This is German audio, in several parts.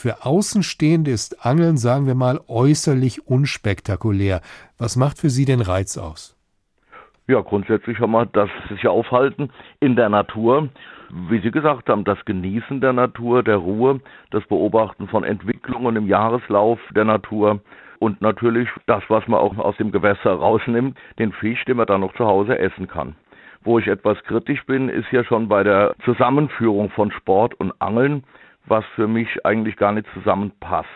Für Außenstehende ist Angeln, sagen wir mal, äußerlich unspektakulär. Was macht für Sie den Reiz aus? Ja, grundsätzlich haben wir das sich aufhalten in der Natur. Wie Sie gesagt haben, das Genießen der Natur, der Ruhe, das Beobachten von Entwicklungen im Jahreslauf der Natur und natürlich das, was man auch aus dem Gewässer rausnimmt, den Fisch, den man dann noch zu Hause essen kann. Wo ich etwas kritisch bin, ist ja schon bei der Zusammenführung von Sport und Angeln, was für mich eigentlich gar nicht zusammenpasst.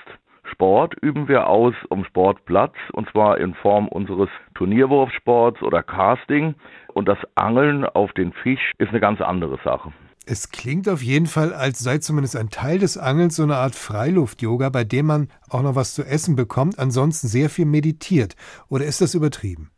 Sport üben wir aus um Sportplatz und zwar in Form unseres Turnierwurfsports oder Casting und das Angeln auf den Fisch ist eine ganz andere Sache. Es klingt auf jeden Fall, als sei zumindest ein Teil des Angelns so eine Art Freiluft-Yoga, bei dem man auch noch was zu essen bekommt, ansonsten sehr viel meditiert. Oder ist das übertrieben?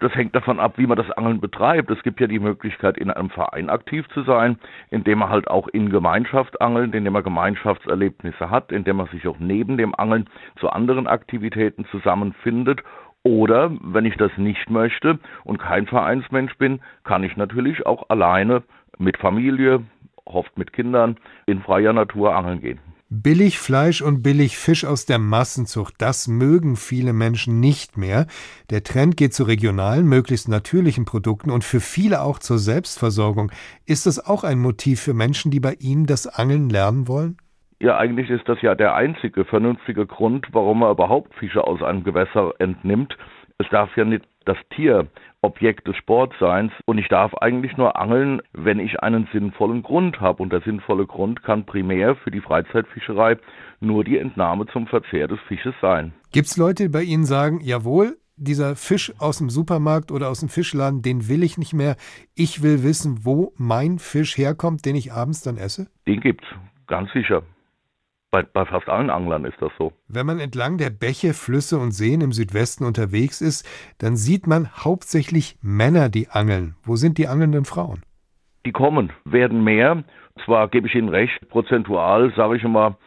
Das hängt davon ab, wie man das Angeln betreibt. Es gibt ja die Möglichkeit, in einem Verein aktiv zu sein, indem man halt auch in Gemeinschaft angelt, indem man Gemeinschaftserlebnisse hat, indem man sich auch neben dem Angeln zu anderen Aktivitäten zusammenfindet. Oder, wenn ich das nicht möchte und kein Vereinsmensch bin, kann ich natürlich auch alleine mit Familie, oft mit Kindern, in freier Natur angeln gehen. Billig Fleisch und billig Fisch aus der Massenzucht, das mögen viele Menschen nicht mehr. Der Trend geht zu regionalen, möglichst natürlichen Produkten und für viele auch zur Selbstversorgung. Ist das auch ein Motiv für Menschen, die bei Ihnen das Angeln lernen wollen? Ja, eigentlich ist das ja der einzige vernünftige Grund, warum man überhaupt Fische aus einem Gewässer entnimmt. Es darf ja nicht das Tier Objekt des Sportseins und ich darf eigentlich nur angeln, wenn ich einen sinnvollen Grund habe. Und der sinnvolle Grund kann primär für die Freizeitfischerei nur die Entnahme zum Verzehr des Fisches sein. Gibt es Leute, die bei Ihnen sagen, jawohl, dieser Fisch aus dem Supermarkt oder aus dem Fischladen, den will ich nicht mehr. Ich will wissen, wo mein Fisch herkommt, den ich abends dann esse? Den gibt's, ganz sicher. Bei, bei, fast allen Anglern ist das so. Wenn man entlang der Bäche, Flüsse und Seen im Südwesten unterwegs ist, dann sieht man hauptsächlich Männer, die angeln. Wo sind die angelnden Frauen? Die kommen, werden mehr. Zwar gebe ich Ihnen recht, prozentual sage ich immer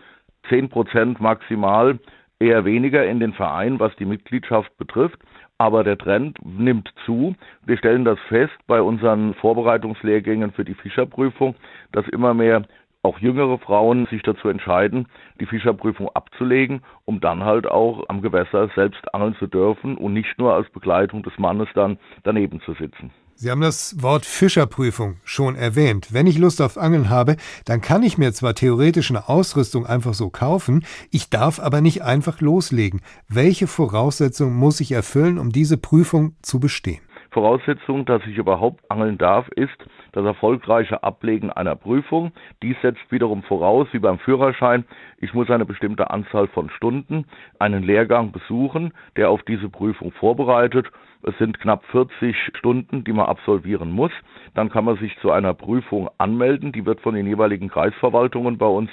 10 Prozent maximal, eher weniger in den Vereinen, was die Mitgliedschaft betrifft. Aber der Trend nimmt zu. Wir stellen das fest bei unseren Vorbereitungslehrgängen für die Fischerprüfung, dass immer mehr auch jüngere Frauen sich dazu entscheiden, die Fischerprüfung abzulegen, um dann halt auch am Gewässer selbst angeln zu dürfen und nicht nur als Begleitung des Mannes dann daneben zu sitzen. Sie haben das Wort Fischerprüfung schon erwähnt. Wenn ich Lust auf Angeln habe, dann kann ich mir zwar theoretisch eine Ausrüstung einfach so kaufen, ich darf aber nicht einfach loslegen. Welche Voraussetzungen muss ich erfüllen, um diese Prüfung zu bestehen? Voraussetzung, dass ich überhaupt angeln darf, ist das erfolgreiche Ablegen einer Prüfung. Dies setzt wiederum voraus, wie beim Führerschein, ich muss eine bestimmte Anzahl von Stunden einen Lehrgang besuchen, der auf diese Prüfung vorbereitet. Es sind knapp 40 Stunden, die man absolvieren muss. Dann kann man sich zu einer Prüfung anmelden. Die wird von den jeweiligen Kreisverwaltungen bei uns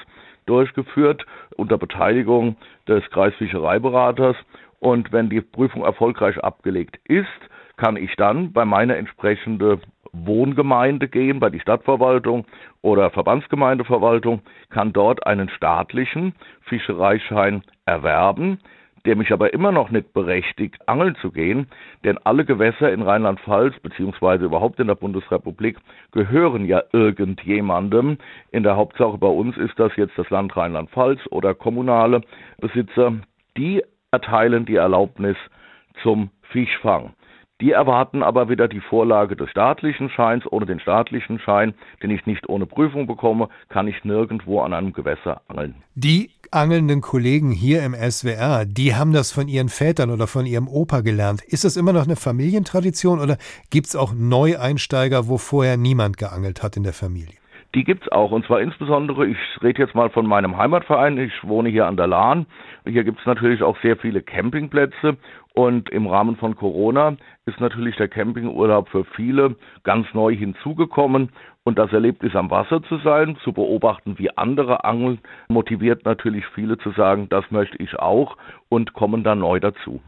durchgeführt unter Beteiligung des Kreisfischereiberaters. Und wenn die Prüfung erfolgreich abgelegt ist, kann ich dann bei meiner entsprechende Wohngemeinde gehen, bei die Stadtverwaltung oder Verbandsgemeindeverwaltung, kann dort einen staatlichen Fischereischein erwerben, der mich aber immer noch nicht berechtigt, angeln zu gehen, denn alle Gewässer in Rheinland-Pfalz beziehungsweise überhaupt in der Bundesrepublik gehören ja irgendjemandem. In der Hauptsache bei uns ist das jetzt das Land Rheinland-Pfalz oder kommunale Besitzer, die erteilen die Erlaubnis zum Fischfang. Die erwarten aber wieder die Vorlage des staatlichen Scheins. Ohne den staatlichen Schein, den ich nicht ohne Prüfung bekomme, kann ich nirgendwo an einem Gewässer angeln. Die angelnden Kollegen hier im SWR, die haben das von ihren Vätern oder von ihrem Opa gelernt. Ist das immer noch eine Familientradition oder gibt es auch Neueinsteiger, wo vorher niemand geangelt hat in der Familie? Die gibt's auch und zwar insbesondere, ich rede jetzt mal von meinem Heimatverein, ich wohne hier an der Lahn. Hier gibt's natürlich auch sehr viele Campingplätze und im Rahmen von Corona ist natürlich der Campingurlaub für viele ganz neu hinzugekommen. Und das Erlebnis am Wasser zu sein, zu beobachten, wie andere angeln, motiviert natürlich viele zu sagen, das möchte ich auch und kommen dann neu dazu.